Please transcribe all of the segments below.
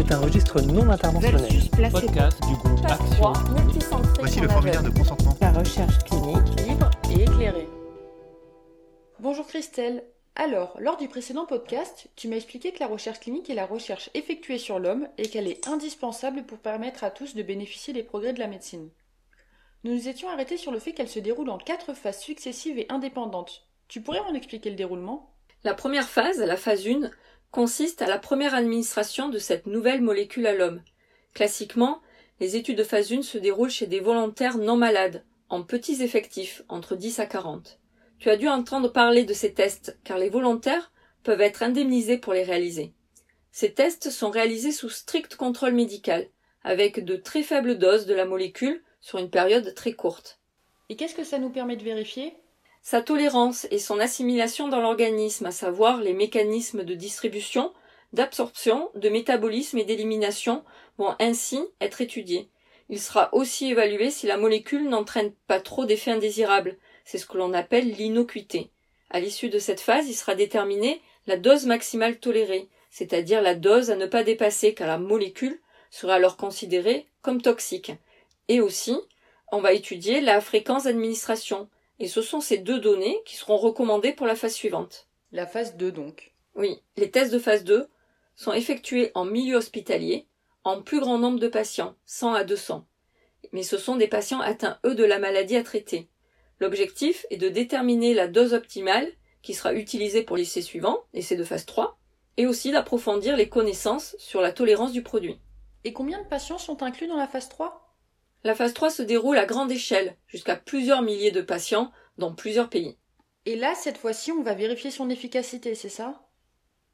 C'est un registre non interventionnel. Podcast du groupe Phase Action. 3, multicentré Voici le formulaire de consentement. La recherche clinique libre et éclairée. Bonjour Christelle. Alors, lors du précédent podcast, tu m'as expliqué que la recherche clinique est la recherche effectuée sur l'homme et qu'elle est indispensable pour permettre à tous de bénéficier des progrès de la médecine. Nous nous étions arrêtés sur le fait qu'elle se déroule en quatre phases successives et indépendantes. Tu pourrais m'en expliquer le déroulement? La première phase, la phase 1, consiste à la première administration de cette nouvelle molécule à l'homme. Classiquement, les études de phase 1 se déroulent chez des volontaires non malades, en petits effectifs, entre 10 à 40. Tu as dû entendre parler de ces tests, car les volontaires peuvent être indemnisés pour les réaliser. Ces tests sont réalisés sous strict contrôle médical, avec de très faibles doses de la molécule sur une période très courte. Et qu'est-ce que ça nous permet de vérifier? Sa tolérance et son assimilation dans l'organisme, à savoir les mécanismes de distribution, d'absorption, de métabolisme et d'élimination, vont ainsi être étudiés. Il sera aussi évalué si la molécule n'entraîne pas trop d'effets indésirables. C'est ce que l'on appelle l'innocuité. À l'issue de cette phase, il sera déterminé la dose maximale tolérée, c'est-à-dire la dose à ne pas dépasser car la molécule sera alors considérée comme toxique. Et aussi, on va étudier la fréquence d'administration, et ce sont ces deux données qui seront recommandées pour la phase suivante. La phase 2 donc. Oui, les tests de phase 2 sont effectués en milieu hospitalier, en plus grand nombre de patients, 100 à 200. Mais ce sont des patients atteints, eux, de la maladie à traiter. L'objectif est de déterminer la dose optimale qui sera utilisée pour l'essai suivant, l'essai de phase 3, et aussi d'approfondir les connaissances sur la tolérance du produit. Et combien de patients sont inclus dans la phase 3 La phase 3 se déroule à grande échelle, jusqu'à plusieurs milliers de patients dans plusieurs pays. Et là, cette fois-ci, on va vérifier son efficacité, c'est ça?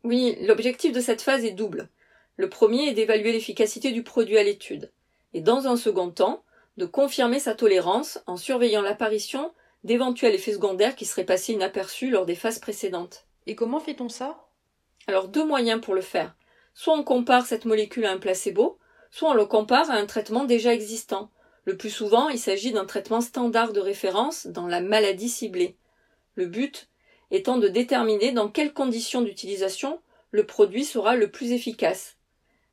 Oui, l'objectif de cette phase est double. Le premier est d'évaluer l'efficacité du produit à l'étude, et dans un second temps, de confirmer sa tolérance en surveillant l'apparition d'éventuels effets secondaires qui seraient passés inaperçus lors des phases précédentes. Et comment fait-on ça? Alors deux moyens pour le faire. Soit on compare cette molécule à un placebo, soit on le compare à un traitement déjà existant. Le plus souvent, il s'agit d'un traitement standard de référence dans la maladie ciblée. Le but étant de déterminer dans quelles conditions d'utilisation le produit sera le plus efficace.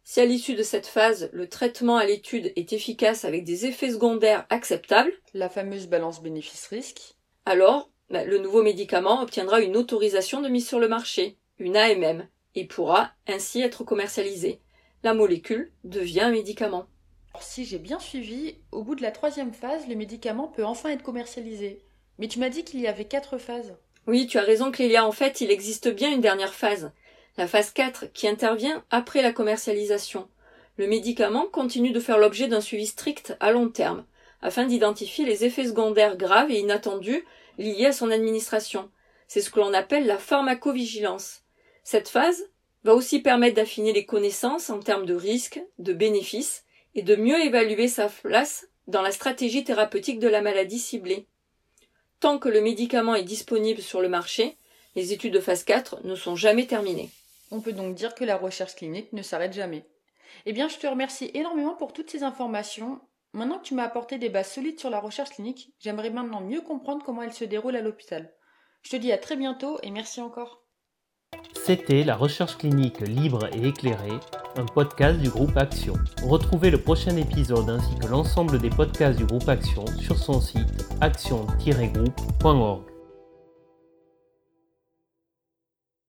Si à l'issue de cette phase, le traitement à l'étude est efficace avec des effets secondaires acceptables, La fameuse balance bénéfice-risque. alors ben, le nouveau médicament obtiendra une autorisation de mise sur le marché, une AMM, et pourra ainsi être commercialisé. La molécule devient un médicament. Si j'ai bien suivi, au bout de la troisième phase, le médicament peut enfin être commercialisé. Mais tu m'as dit qu'il y avait quatre phases. Oui, tu as raison Clélia, en fait il existe bien une dernière phase, la phase 4, qui intervient après la commercialisation. Le médicament continue de faire l'objet d'un suivi strict à long terme, afin d'identifier les effets secondaires graves et inattendus liés à son administration. C'est ce que l'on appelle la pharmacovigilance. Cette phase va aussi permettre d'affiner les connaissances en termes de risques, de bénéfices, et de mieux évaluer sa place dans la stratégie thérapeutique de la maladie ciblée. Tant que le médicament est disponible sur le marché, les études de phase 4 ne sont jamais terminées. On peut donc dire que la recherche clinique ne s'arrête jamais. Eh bien, je te remercie énormément pour toutes ces informations. Maintenant que tu m'as apporté des bases solides sur la recherche clinique, j'aimerais maintenant mieux comprendre comment elle se déroule à l'hôpital. Je te dis à très bientôt et merci encore. C'était la recherche clinique libre et éclairée, un podcast du groupe Action. Retrouvez le prochain épisode ainsi que l'ensemble des podcasts du groupe Action sur son site action-groupe.org.